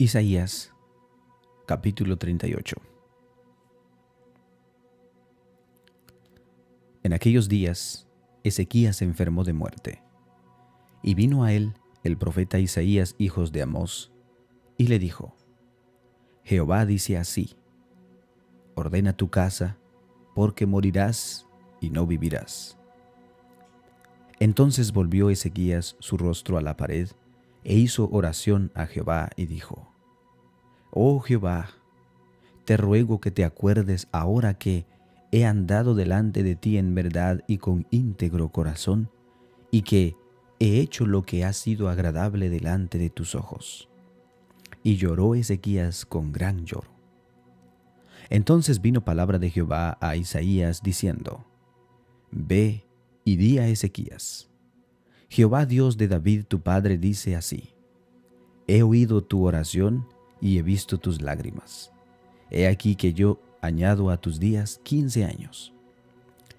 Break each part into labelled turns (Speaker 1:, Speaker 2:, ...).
Speaker 1: Isaías capítulo 38 En aquellos días Ezequías se enfermó de muerte, y vino a él el profeta Isaías, hijos de Amós, y le dijo, Jehová dice así, ordena tu casa, porque morirás y no vivirás. Entonces volvió Ezequías su rostro a la pared, e hizo oración a Jehová y dijo, Oh Jehová, te ruego que te acuerdes ahora que he andado delante de ti en verdad y con íntegro corazón, y que he hecho lo que ha sido agradable delante de tus ojos. Y lloró Ezequías con gran lloro. Entonces vino palabra de Jehová a Isaías diciendo, Ve y di a Ezequías, Jehová Dios de David tu padre dice así, He oído tu oración y he visto tus lágrimas. He aquí que yo añado a tus días quince años,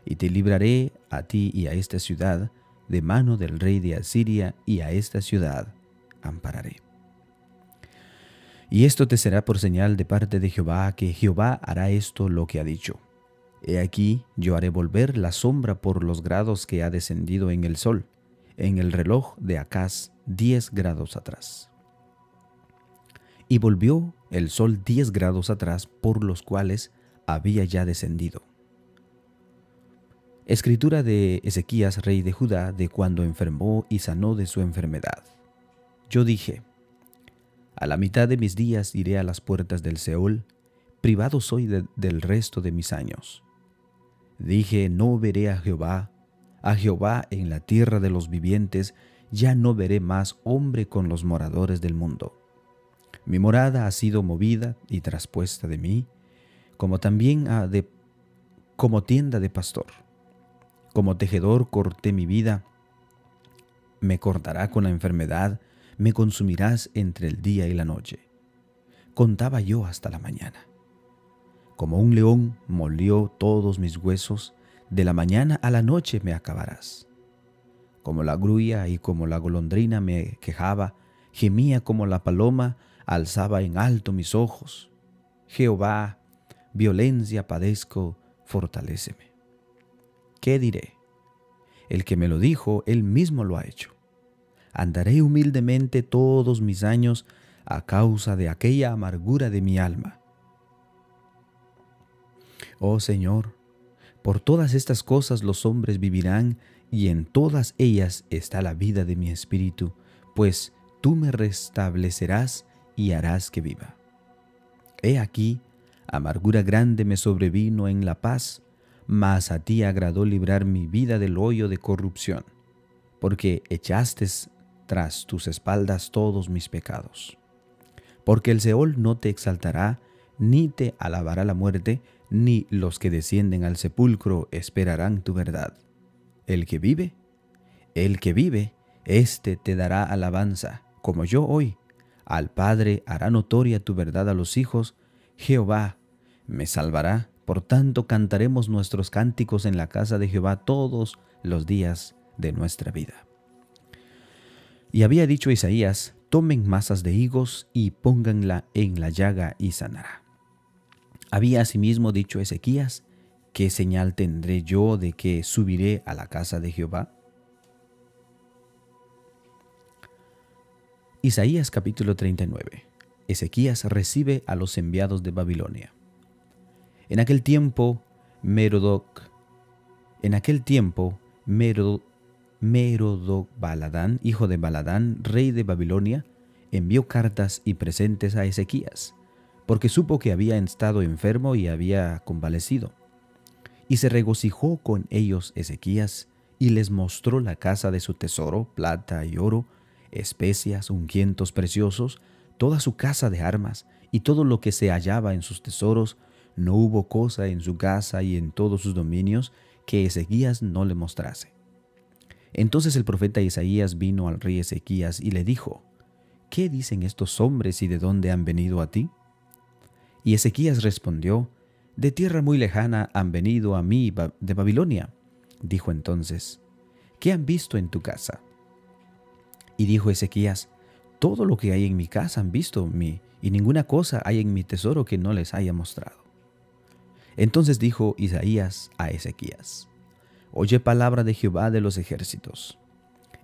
Speaker 1: y te libraré a ti y a esta ciudad de mano del rey de Asiria, y a esta ciudad ampararé. Y esto te será por señal de parte de Jehová, que Jehová hará esto lo que ha dicho. He aquí, yo haré volver la sombra por los grados que ha descendido en el sol, en el reloj de Acaz diez grados atrás. Y volvió el sol diez grados atrás por los cuales había ya descendido. Escritura de Ezequías, rey de Judá, de cuando enfermó y sanó de su enfermedad. Yo dije, a la mitad de mis días iré a las puertas del Seol, privado soy del resto de mis años. Dije, no veré a Jehová, a Jehová en la tierra de los vivientes, ya no veré más hombre con los moradores del mundo. Mi morada ha sido movida y traspuesta de mí, como también a de, como tienda de pastor. Como tejedor corté mi vida, me cortará con la enfermedad, me consumirás entre el día y la noche. Contaba yo hasta la mañana. Como un león molió todos mis huesos, de la mañana a la noche me acabarás. Como la grulla y como la golondrina me quejaba, gemía como la paloma, alzaba en alto mis ojos. Jehová, violencia padezco, fortaléceme. ¿Qué diré? El que me lo dijo, él mismo lo ha hecho. Andaré humildemente todos mis años a causa de aquella amargura de mi alma. Oh Señor, por todas estas cosas los hombres vivirán y en todas ellas está la vida de mi espíritu, pues tú me restablecerás y harás que viva. He aquí, amargura grande me sobrevino en la paz, mas a ti agradó librar mi vida del hoyo de corrupción, porque echaste tras tus espaldas todos mis pecados. Porque el Seol no te exaltará, ni te alabará la muerte, ni los que descienden al sepulcro esperarán tu verdad. El que vive, el que vive, éste te dará alabanza, como yo hoy. Al Padre hará notoria tu verdad a los hijos, Jehová me salvará, por tanto cantaremos nuestros cánticos en la casa de Jehová todos los días de nuestra vida. Y había dicho Isaías, tomen masas de higos y pónganla en la llaga y sanará. Había asimismo dicho Ezequías, ¿qué señal tendré yo de que subiré a la casa de Jehová? Isaías capítulo 39. Ezequías recibe a los enviados de Babilonia. En aquel tiempo, Merodoc, en aquel tiempo, Merodoc, Baladán, hijo de Baladán, rey de Babilonia, envió cartas y presentes a Ezequías porque supo que había estado enfermo y había convalecido. Y se regocijó con ellos Ezequías, y les mostró la casa de su tesoro, plata y oro, especias, ungüentos preciosos, toda su casa de armas, y todo lo que se hallaba en sus tesoros, no hubo cosa en su casa y en todos sus dominios que Ezequías no le mostrase. Entonces el profeta Isaías vino al rey Ezequías y le dijo, ¿Qué dicen estos hombres y de dónde han venido a ti? Y Ezequías respondió, De tierra muy lejana han venido a mí de Babilonia. Dijo entonces, ¿qué han visto en tu casa? Y dijo Ezequías, todo lo que hay en mi casa han visto mi, y ninguna cosa hay en mi tesoro que no les haya mostrado. Entonces dijo Isaías a Ezequías, Oye palabra de Jehová de los ejércitos.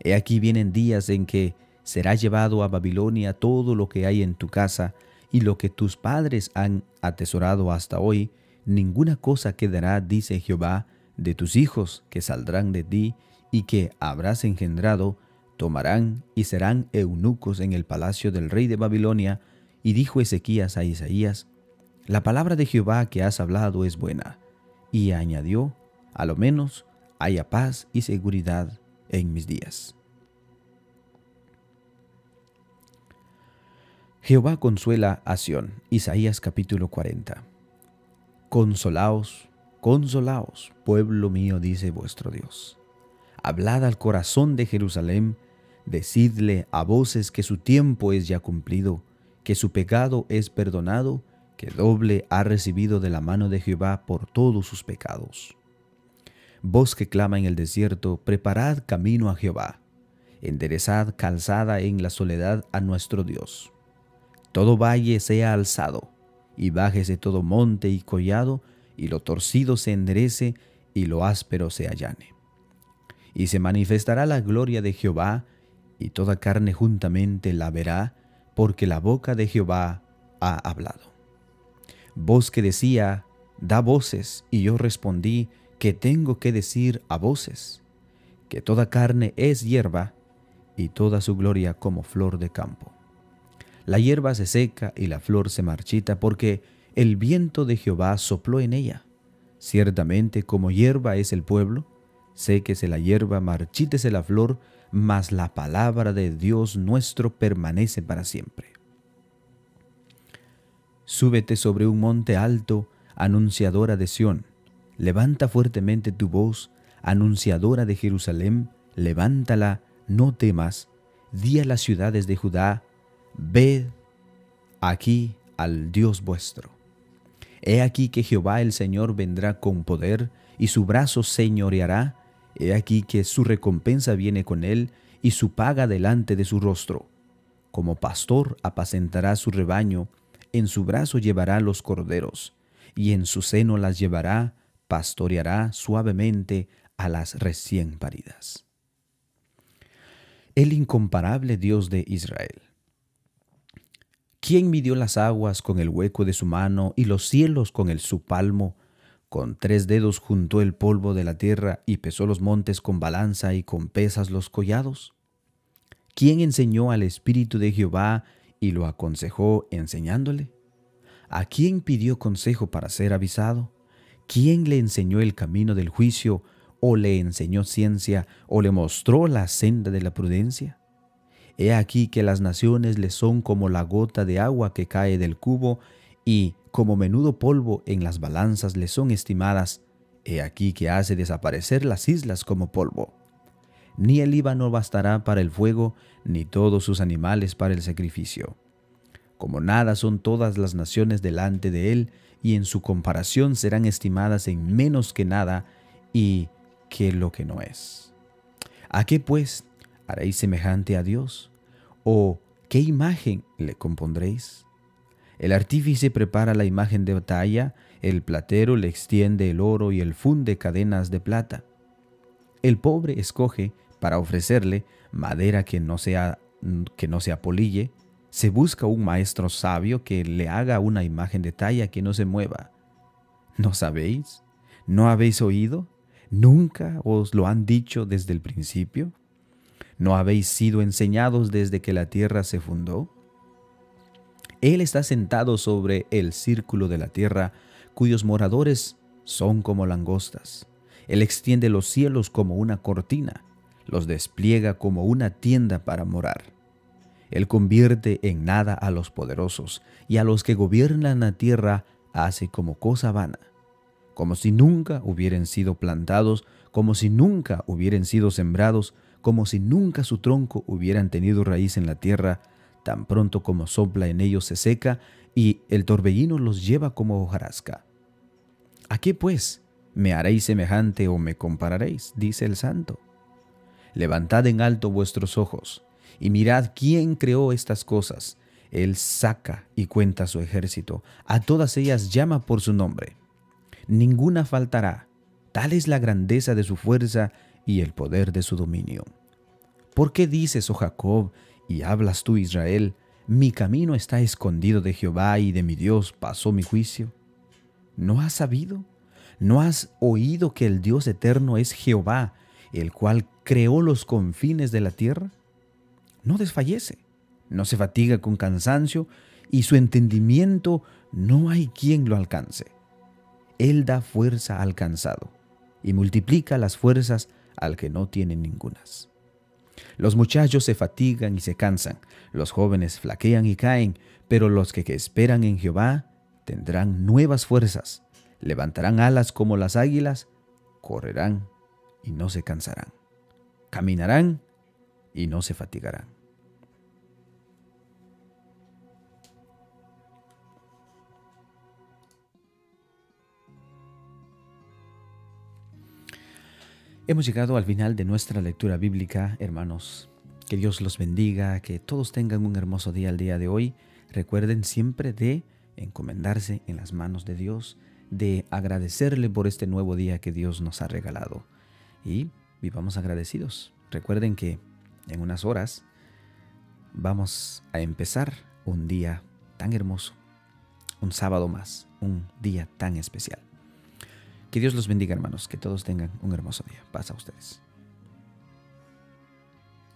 Speaker 1: He aquí vienen días en que será llevado a Babilonia todo lo que hay en tu casa y lo que tus padres han atesorado hasta hoy, ninguna cosa quedará, dice Jehová, de tus hijos que saldrán de ti y que habrás engendrado, tomarán y serán eunucos en el palacio del rey de Babilonia. Y dijo Ezequías a Isaías, La palabra de Jehová que has hablado es buena. Y añadió, A lo menos haya paz y seguridad en mis días. Jehová consuela a Sión. Isaías capítulo 40. Consolaos, consolaos, pueblo mío, dice vuestro Dios. Hablad al corazón de Jerusalén, decidle a voces que su tiempo es ya cumplido, que su pecado es perdonado, que doble ha recibido de la mano de Jehová por todos sus pecados. Vos que clama en el desierto, preparad camino a Jehová, enderezad calzada en la soledad a nuestro Dios. Todo valle sea alzado, y bájese todo monte y collado, y lo torcido se enderece, y lo áspero se allane. Y se manifestará la gloria de Jehová, y toda carne juntamente la verá, porque la boca de Jehová ha hablado. Voz que decía, da voces, y yo respondí, que tengo que decir a voces, que toda carne es hierba, y toda su gloria como flor de campo. La hierba se seca y la flor se marchita porque el viento de Jehová sopló en ella. Ciertamente como hierba es el pueblo, séquese la hierba, marchítese la flor, mas la palabra de Dios nuestro permanece para siempre. Súbete sobre un monte alto, anunciadora de Sión, levanta fuertemente tu voz, anunciadora de Jerusalén, levántala, no temas, di a las ciudades de Judá, ved aquí al Dios vuestro. He aquí que Jehová el Señor vendrá con poder, y su brazo señoreará, he aquí que su recompensa viene con él, y su paga delante de su rostro. Como pastor apacentará su rebaño, en su brazo llevará los corderos, y en su seno las llevará, pastoreará suavemente a las recién paridas. El incomparable Dios de Israel ¿Quién midió las aguas con el hueco de su mano y los cielos con el su palmo? Con tres dedos juntó el polvo de la tierra y pesó los montes con balanza y con pesas los collados. ¿Quién enseñó al Espíritu de Jehová y lo aconsejó enseñándole? ¿A quién pidió consejo para ser avisado? ¿Quién le enseñó el camino del juicio o le enseñó ciencia o le mostró la senda de la prudencia? He aquí que las naciones le son como la gota de agua que cae del cubo, y como menudo polvo en las balanzas le son estimadas. He aquí que hace desaparecer las islas como polvo. Ni el Líbano bastará para el fuego, ni todos sus animales para el sacrificio. Como nada son todas las naciones delante de él, y en su comparación serán estimadas en menos que nada y que lo que no es. ¿A qué pues ¿Haréis semejante a Dios? ¿O qué imagen le compondréis? El artífice prepara la imagen de batalla, el platero le extiende el oro y el funde cadenas de plata. El pobre escoge para ofrecerle madera que no sea que no se apolille, se busca un maestro sabio que le haga una imagen de talla que no se mueva. ¿No sabéis? ¿No habéis oído? ¿Nunca os lo han dicho desde el principio? ¿No habéis sido enseñados desde que la tierra se fundó? Él está sentado sobre el círculo de la tierra, cuyos moradores son como langostas. Él extiende los cielos como una cortina, los despliega como una tienda para morar. Él convierte en nada a los poderosos y a los que gobiernan la tierra hace como cosa vana, como si nunca hubieran sido plantados, como si nunca hubieran sido sembrados, como si nunca su tronco hubieran tenido raíz en la tierra, tan pronto como sopla en ellos se seca y el torbellino los lleva como hojarasca. ¿A qué pues me haréis semejante o me compararéis? dice el santo. Levantad en alto vuestros ojos Y mirad quién creó estas cosas. Él saca y cuenta su ejército. A todas ellas llama por su nombre. Ninguna faltará. Tal es la grandeza de su fuerza y el poder de su dominio. ¿Por qué dices, oh Jacob, y hablas tú, Israel, mi camino está escondido de Jehová y de mi Dios pasó mi juicio? ¿No has sabido? ¿No has oído que el Dios eterno es Jehová, el cual creó los confines de la tierra? No desfallece, no se fatiga con cansancio, y su entendimiento no hay quien lo alcance. Él da fuerza al cansado y multiplica las fuerzas al que no tiene ningunas. Los muchachos se fatigan y se cansan, los jóvenes flaquean y caen, pero los que, esperan en Jehová tendrán nuevas fuerzas, levantarán alas como las águilas, correrán y no se cansarán, caminarán y no se fatigarán. Hemos llegado al final de nuestra lectura bíblica, hermanos. Que Dios los bendiga, que todos tengan un hermoso día el día de hoy. Recuerden siempre de encomendarse en las manos de Dios, de agradecerle por este nuevo día que Dios nos ha regalado. Y vivamos agradecidos. Recuerden que en unas horas vamos a empezar un día tan hermoso, un sábado más, un día tan especial. Que Dios los bendiga, hermanos. Que todos tengan un hermoso día. Paz a ustedes.